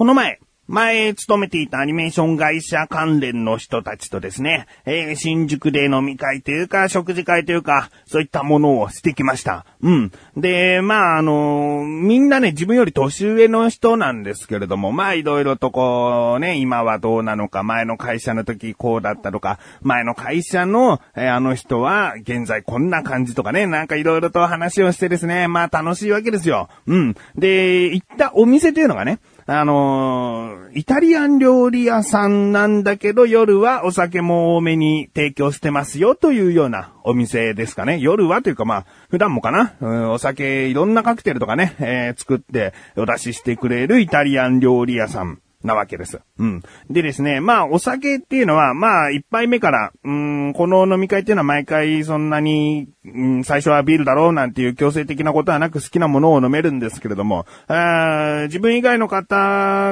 この前、前勤めていたアニメーション会社関連の人たちとですね、えー、新宿で飲み会というか、食事会というか、そういったものをしてきました。うん。で、まあ、あのー、みんなね、自分より年上の人なんですけれども、まあ、いろいろとこう、ね、今はどうなのか、前の会社の時こうだったとか、前の会社の、えー、あの人は現在こんな感じとかね、なんかいろいろと話をしてですね、まあ楽しいわけですよ。うん。で、行ったお店というのがね、あのー、イタリアン料理屋さんなんだけど夜はお酒も多めに提供してますよというようなお店ですかね。夜はというかまあ、普段もかな、うん、お酒いろんなカクテルとかね、えー、作ってお出ししてくれるイタリアン料理屋さん。なわけです。うん。でですね、まあ、お酒っていうのは、まあ、一杯目から、うん、この飲み会っていうのは毎回そんなに、うん、最初はビールだろうなんていう強制的なことはなく好きなものを飲めるんですけれども、あ自分以外の方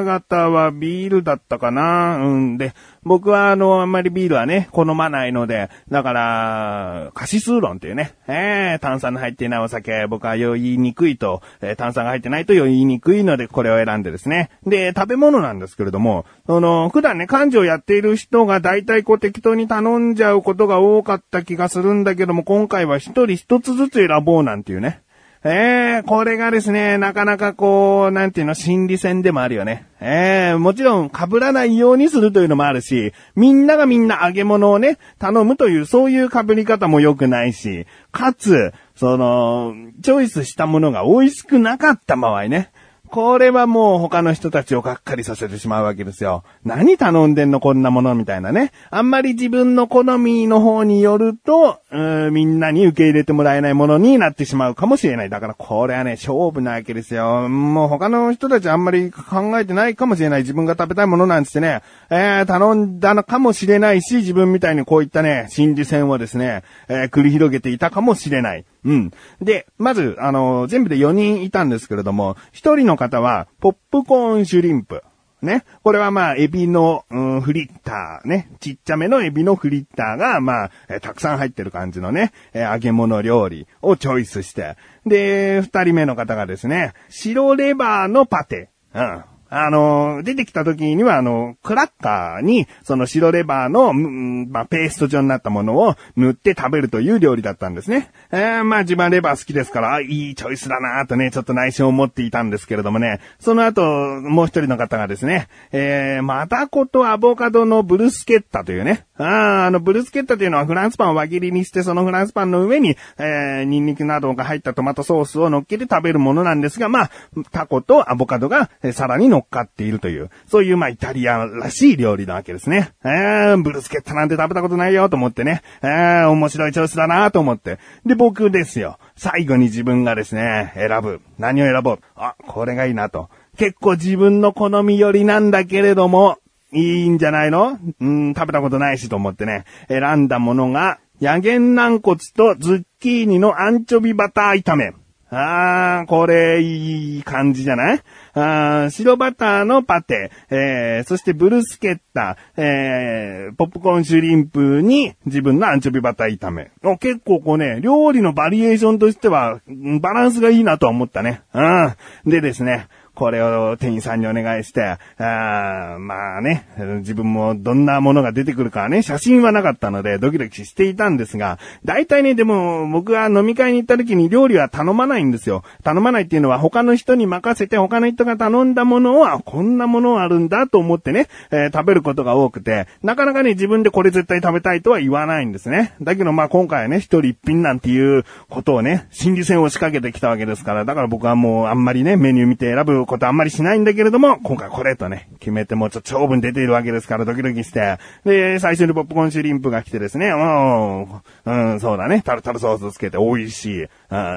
々はビールだったかなうん。で、僕はあの、あんまりビールはね、好まないので、だから、カシスーロンっていうね、えー、炭酸の入っていないお酒、僕は酔いにくいと、えー、炭酸が入ってないと酔いにくいので、これを選んでですね。で、食べ物なんですけれども、その、普段ね、漢字をやっている人が大体こう適当に頼んじゃうことが多かった気がするんだけども、今回は一人一つずつ選ぼうなんていうね。ええー、これがですね、なかなかこう、なんていうの、心理戦でもあるよね。ええー、もちろん被らないようにするというのもあるし、みんながみんな揚げ物をね、頼むという、そういう被り方も良くないし、かつ、その、チョイスしたものが美味しくなかった場合ね。これはもう他の人たちをがっかりさせてしまうわけですよ。何頼んでんのこんなものみたいなね。あんまり自分の好みの方によると、うんみんなに受け入れてもらえないものになってしまうかもしれない。だからこれはね、勝負なわけですよ。もう他の人たちあんまり考えてないかもしれない。自分が食べたいものなんつってね、えー、頼んだのかもしれないし、自分みたいにこういったね、心理戦をですね、えー、繰り広げていたかもしれない。うん。で、まず、あの、全部で4人いたんですけれども、1人の方は、ポップコーンシュリンプ。ね。これはまあ、エビの、うん、フリッターね。ちっちゃめのエビのフリッターが、まあ、えたくさん入ってる感じのね、え揚げ物料理をチョイスして。で、二人目の方がですね、白レバーのパテ。うん。あの、出てきた時には、あの、クラッカーに、その白レバーの、まあ、ペースト状になったものを塗って食べるという料理だったんですね。えー、まあ、自分レバー好きですから、いいチョイスだなとね、ちょっと内心を持っていたんですけれどもね、その後、もう一人の方がですね、えー、マダコとアボカドのブルスケッタというね、ああの、ブルスケッタというのはフランスパンを輪切りにして、そのフランスパンの上に、えー、ニンニクなどが入ったトマトソースを乗っけて食べるものなんですが、まあ、タコとアボカドが、えー、さらに乗乗っかっているという、そういうまあイタリアらしい料理なわけですね。えー、ブルスケッタなんて食べたことないよと思ってね、えー、面白い調子だなと思って。で、僕ですよ。最後に自分がですね、選ぶ。何を選ぼう？あ、これがいいなと。結構自分の好み寄りなんだけれども、いいんじゃないの？うん、食べたことないしと思ってね、選んだものが、ヤゲン軟骨とズッキーニのアンチョビバター炒め。あー、これ、いい感じじゃない？あ白バターのパテ、えー、そしてブルスケッタ、えー、ポップコーンシュリンプに自分のアンチョビバター炒め。結構こうね、料理のバリエーションとしては、バランスがいいなと思ったね。うん。でですね、これを店員さんにお願いして、あまあね、自分もどんなものが出てくるかね、写真はなかったのでドキドキしていたんですが、大体ね、でも僕は飲み会に行った時に料理は頼まないんですよ。頼まないっていうのは他の人に任せて他の人が頼んだものは、こんなものあるんだと思ってね、えー、食べることが多くて、なかなかね、自分でこれ絶対食べたいとは言わないんですね。だけどまあ今回はね、一人一品なんていうことをね、心理戦を仕掛けてきたわけですから、だから僕はもうあんまりね、メニュー見て選ぶことあんまりしないんだけれども、今回これとね、決めてもうちょっと長文出ているわけですからドキドキして、で、最初にポップコーンシュリンプが来てですね、うん、うん、そうだね、タルタルソースつけて美味しい。う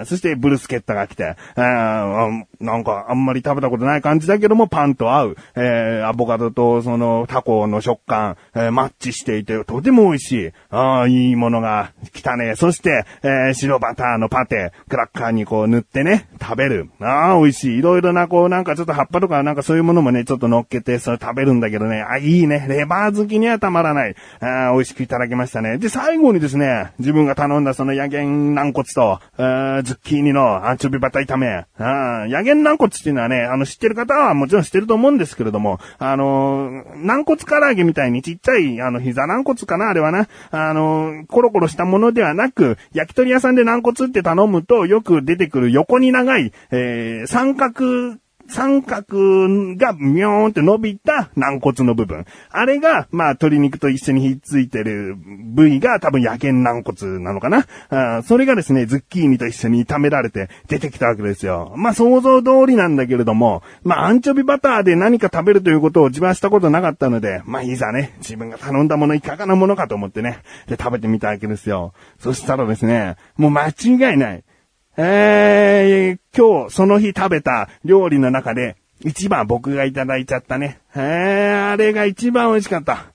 ん、そしてブルスケッタが来て、うん、なんかあんまり食べたことない感じだけどもパンと合う、えー、アボカドとそのタコの食感、えー、マッチしていてとても美味しい。あいいものが来たね。そして、えー、白バターのパテ、クラッカーにこう塗ってね、食べる。ああ、美味しい。いろいろなこうなんなんかちょっと葉っぱとかなんかそういうものもね、ちょっと乗っけて、それ食べるんだけどね、あ、いいね。レバー好きにはたまらない。あ美味しくいただきましたね。で、最後にですね、自分が頼んだその野源軟骨と、あズッキーニのアンチョビバタ炒め。あ野源軟骨っていうのはね、あの、知ってる方はもちろん知ってると思うんですけれども、あの、軟骨唐揚げみたいにちっちゃい、あの、膝軟骨かな、あれはな。あの、コロコロしたものではなく、焼き鳥屋さんで軟骨って頼むとよく出てくる横に長い、えー、三角三角がみょーんって伸びた軟骨の部分。あれが、まあ、鶏肉と一緒にひっついてる部位が多分野犬軟骨なのかなあそれがですね、ズッキーニと一緒に炒められて出てきたわけですよ。まあ、想像通りなんだけれども、まあ、アンチョビバターで何か食べるということを自分はしたことなかったので、まあ、いざね、自分が頼んだものいかがなものかと思ってね、で、食べてみたわけですよ。そしたらですね、もう間違いない。えー、今日その日食べた料理の中で一番僕がいただいちゃったね。えー、あれが一番美味しかった。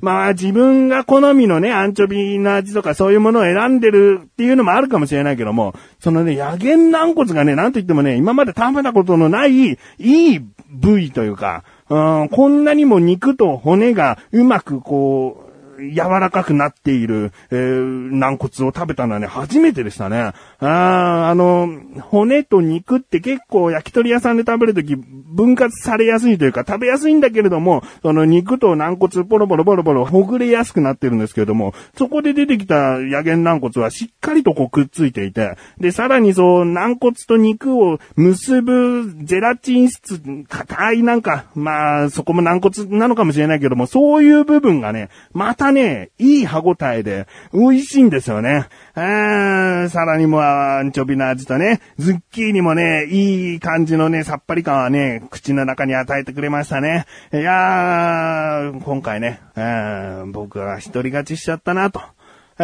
まあ自分が好みのね、アンチョビの味とかそういうものを選んでるっていうのもあるかもしれないけども、そのね、野源軟骨がね、なんと言ってもね、今まで食べたことのない、いい部位というか、うん、こんなにも肉と骨がうまくこう、柔らかくなっている、えー、軟骨を食べたのはね、初めてでしたね。ああの、骨と肉って結構焼き鳥屋さんで食べるとき分割されやすいというか食べやすいんだけれども、その肉と軟骨ポロポロポロポロほぐれやすくなってるんですけれども、そこで出てきた野源軟骨はしっかりとこうくっついていて、で、さらにそう、軟骨と肉を結ぶゼラチン質、硬いなんか、まあ、そこも軟骨なのかもしれないけども、そういう部分がね、またね、いい歯応えで、美味しいんですよね。あさらにもアンチョビの味とね、ズッキーニもね、いい感じのね、さっぱり感はね、口の中に与えてくれましたね。いやー、今回ね、僕は一人勝ちしちゃったなと。え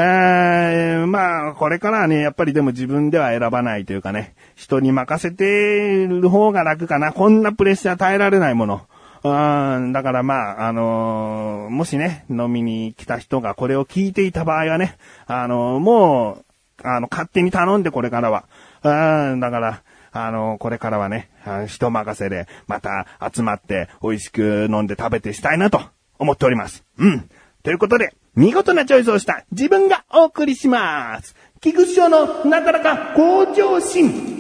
ー、まあ、これからはね、やっぱりでも自分では選ばないというかね、人に任せてる方が楽かな。こんなプレッシャー耐えられないもの。うん、だからまあ、あのー、もしね、飲みに来た人がこれを聞いていた場合はね、あのー、もう、あの、勝手に頼んでこれからは。うん、だから、あの、これからはね、人任せで、また集まって美味しく飲んで食べてしたいなと思っております。うん。ということで、見事なチョイスをした自分がお送りします。菊池賞のなかなか向上心。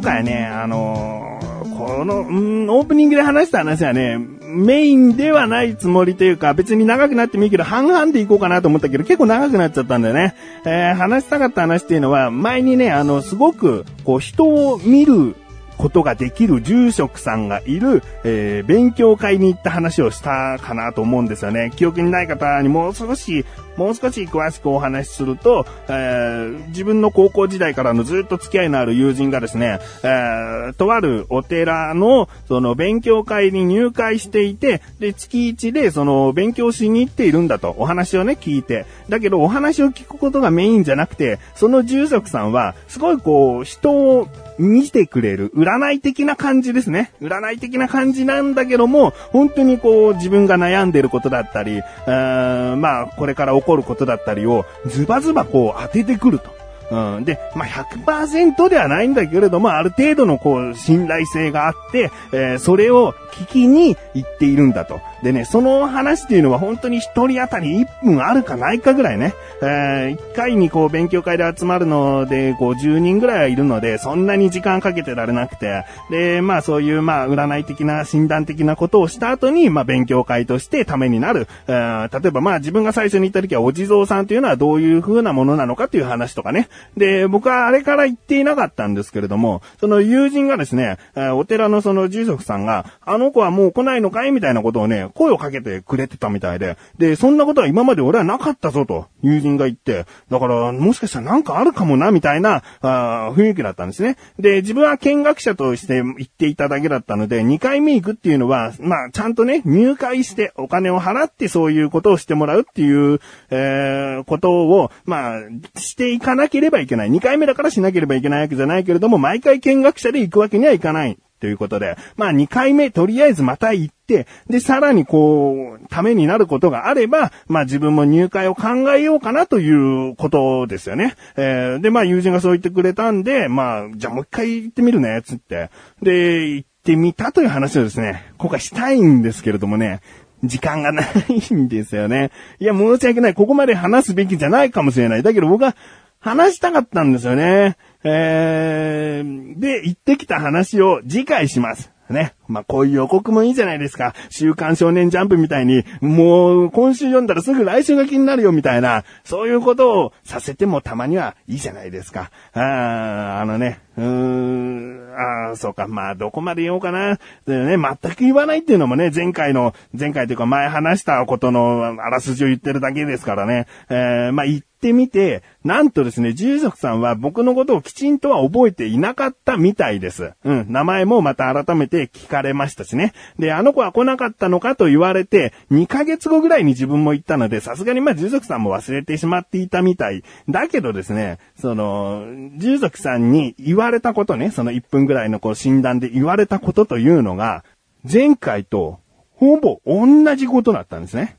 今回ね、あのー、この、うん、オープニングで話した話はね、メインではないつもりというか、別に長くなってもいいけど、半々でいこうかなと思ったけど、結構長くなっちゃったんだよね。えー、話したかった話っていうのは、前にね、あの、すごく、こう、人を見ることができる住職さんがいる、えー、勉強会に行った話をしたかなと思うんですよね。記憶にない方にもう少し、もう少し詳しくお話しすると、えー、自分の高校時代からのずっと付き合いのある友人がですね、えー、とあるお寺の、その勉強会に入会していて、で、月1でその勉強しに行っているんだと、お話をね、聞いて。だけど、お話を聞くことがメインじゃなくて、その住職さんは、すごいこう、人を見てくれる、占い的な感じですね。占い的な感じなんだけども、本当にこう、自分が悩んでることだったり、まあ、これから起こることだったりを、ズバズバこう当ててくると。うん。で、まあ、100%ではないんだけれども、ある程度のこう、信頼性があって、えー、それを聞きに行っているんだと。でね、その話っていうのは本当に一人当たり1分あるかないかぐらいね。えー、1回にこう、勉強会で集まるので、50人ぐらいはいるので、そんなに時間かけてられなくて、で、まあ、そういう、まあ、占い的な、診断的なことをした後に、まあ、勉強会としてためになる。えー、例えば、まあ、自分が最初に言った時は、お地蔵さんというのはどういう風なものなのかという話とかね。で、僕はあれから言っていなかったんですけれども、その友人がですね、お寺のその住職さんが、あの子はもう来ないのかい？みたいなことをね、声をかけてくれてたみたいで、で、そんなことは今まで俺はなかったぞと、友人が言って、だから、もしかしたらなんかあるかもな、みたいな、あ雰囲気だったんですね。で、自分は見学者として行っていただけだったので、2回目行くっていうのは、まあ、ちゃんとね、入会してお金を払ってそういうことをしてもらうっていう、えー、ことを、まあ、していかなければいけない。2回目だからしなければいけないわけじゃないけれども、毎回見学者で行くわけにはいかない。ということで、まあ2回目とりあえずまた行って、で、さらにこう、ためになることがあれば、まあ自分も入会を考えようかなということですよね。えー、で、まあ友人がそう言ってくれたんで、まあ、じゃあもう一回行ってみるね、つって。で、行ってみたという話をですね、今回したいんですけれどもね、時間がないんですよね。いや、申し訳ない。ここまで話すべきじゃないかもしれない。だけど僕は話したかったんですよね。えー、で、行ってきた話を次回します。ね。まあ、こういう予告もいいじゃないですか。週刊少年ジャンプみたいに、もう、今週読んだらすぐ来週が気になるよみたいな、そういうことをさせてもたまにはいいじゃないですか。ああのね、うーん、ああ、そうか、まあ、どこまで言おうかな。でね、全く言わないっていうのもね、前回の、前回というか前話したことのあらすじを言ってるだけですからね。えー、まあ、言ってみて、なんとですね、住職さんは僕のことをきちんとは覚えていなかったみたいです。うん、名前もまた改めて聞かれましたしね。で、あの子は来なかったのかと言われて、2ヶ月後ぐらいに自分も行ったので、さすがにまあ住職さんも忘れてしまっていたみたい。だけどですね、その、住職さんに言われたことね、その1分ぐらいのこう診断で言われたことというのが、前回とほぼ同じことだったんですね。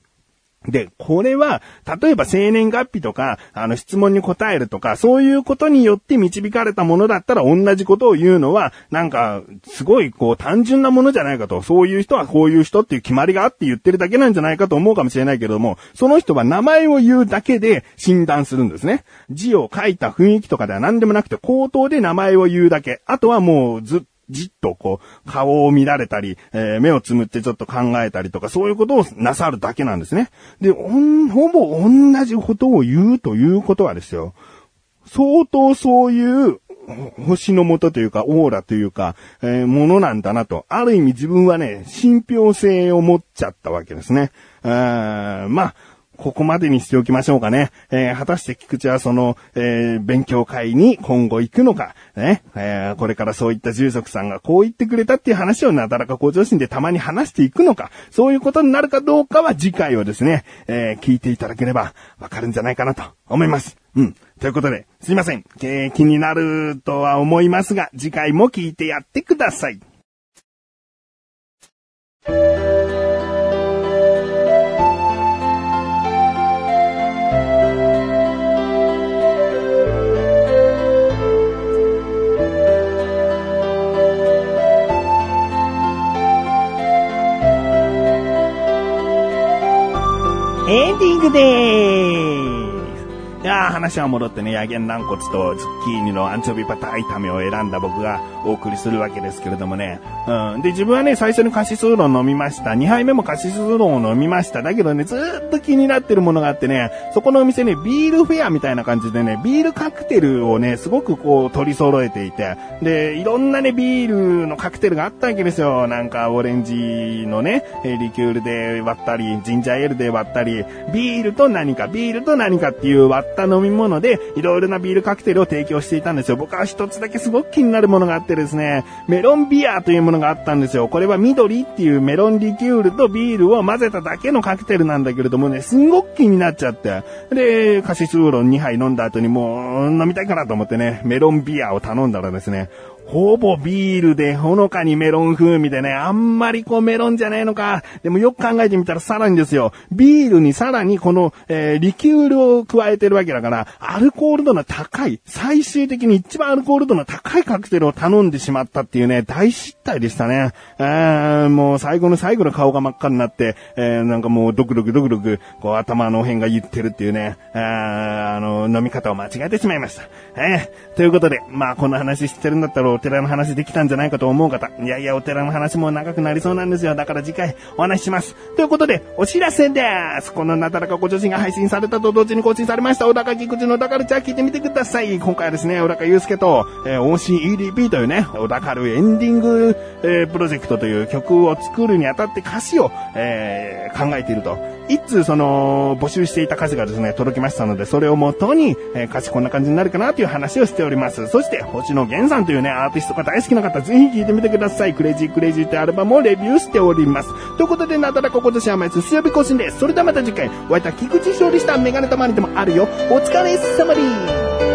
で、これは、例えば生年月日とか、あの質問に答えるとか、そういうことによって導かれたものだったら同じことを言うのは、なんか、すごいこう単純なものじゃないかと、そういう人はこういう人っていう決まりがあって言ってるだけなんじゃないかと思うかもしれないけれども、その人は名前を言うだけで診断するんですね。字を書いた雰囲気とかでは何でもなくて、口頭で名前を言うだけ。あとはもうずっじっとこう、顔を見られたり、えー、目をつむってちょっと考えたりとか、そういうことをなさるだけなんですね。で、ほぼ同じことを言うということはですよ、相当そういう星の元というか、オーラというか、えー、ものなんだなと。ある意味自分はね、信憑性を持っちゃったわけですね。まあ、ここまでにしておきましょうかね。えー、果たして菊池はその、えー、勉強会に今後行くのか、ね、えー、これからそういった住職さんがこう言ってくれたっていう話をなだらか向上心でたまに話していくのか、そういうことになるかどうかは次回をですね、え聞いていただければわかるんじゃないかなと思います。うん。ということで、すいません。えー、気になるとは思いますが、次回も聞いてやってください。グでーす。いやー、話は戻ってね、ヤゲン軟骨とズッキーニのアンチョビパター炒めを選んだ僕がお送りするわけですけれどもね。うん。で、自分はね、最初にカシスウーロン飲みました。2杯目もカシスウーロンを飲みました。だけどね、ずーっと気になってるものがあってね、そこのお店ね、ビールフェアみたいな感じでね、ビールカクテルをね、すごくこう取り揃えていて、で、いろんなね、ビールのカクテルがあったわけですよ。なんか、オレンジのね、リキュールで割ったり、ジンジャーエールで割ったり、ビールと何か、ビールと何かっていう割ったた飲み物で、いろいろなビールカクテルを提供していたんですよ。僕は一つだけすごく気になるものがあってですね、メロンビアというものがあったんですよ。これは緑っていうメロンリキュールとビールを混ぜただけのカクテルなんだけれどもね、すんごく気になっちゃって。で、カシスウーロン2杯飲んだ後にもう飲みたいかなと思ってね、メロンビアを頼んだらですね、ほぼビールでほのかにメロン風味でね、あんまりこうメロンじゃねえのか。でもよく考えてみたらさらにですよ。ビールにさらにこの、えー、リキュールを加えてるわけだから、アルコール度の高い、最終的に一番アルコール度の高いカクテルを頼んでしまったっていうね、大失態でしたね。えー、もう最後の最後の顔が真っ赤になって、えー、なんかもうドクドクドクドク、こう頭の辺が言ってるっていうね、えー、あの、飲み方を間違えてしまいました。えー、ということで、まあこの話してるんだったらお寺の話できたんじゃないかと思う方、いやいや、お寺の話も長くなりそうなんですよ。だから次回お話しします。ということで、お知らせです。このなだらかご女子が配信されたと同時に更新されました、小高菊池のだからじゃあ聞いてみてください。今回はですね、小高祐介と、えー、OCEDP というね、小高るエンディング、えー、プロジェクトという曲を作るにあたって歌詞を、えー、考えていると。一通その、募集していた歌詞がですね、届きましたので、それをもとに、えー、歌詞こんな感じになるかなという話をしております。そして、星野源さんというね、アーティストが大好きな方、ぜひ聴いてみてください。クレイジークレイジーってアルバムをレビューしております。ということで、なだらこ今年は毎水曜日更新です。それではまた次回、お会いいた菊池勝利したメガネたまにでもあるよ。お疲れ様です。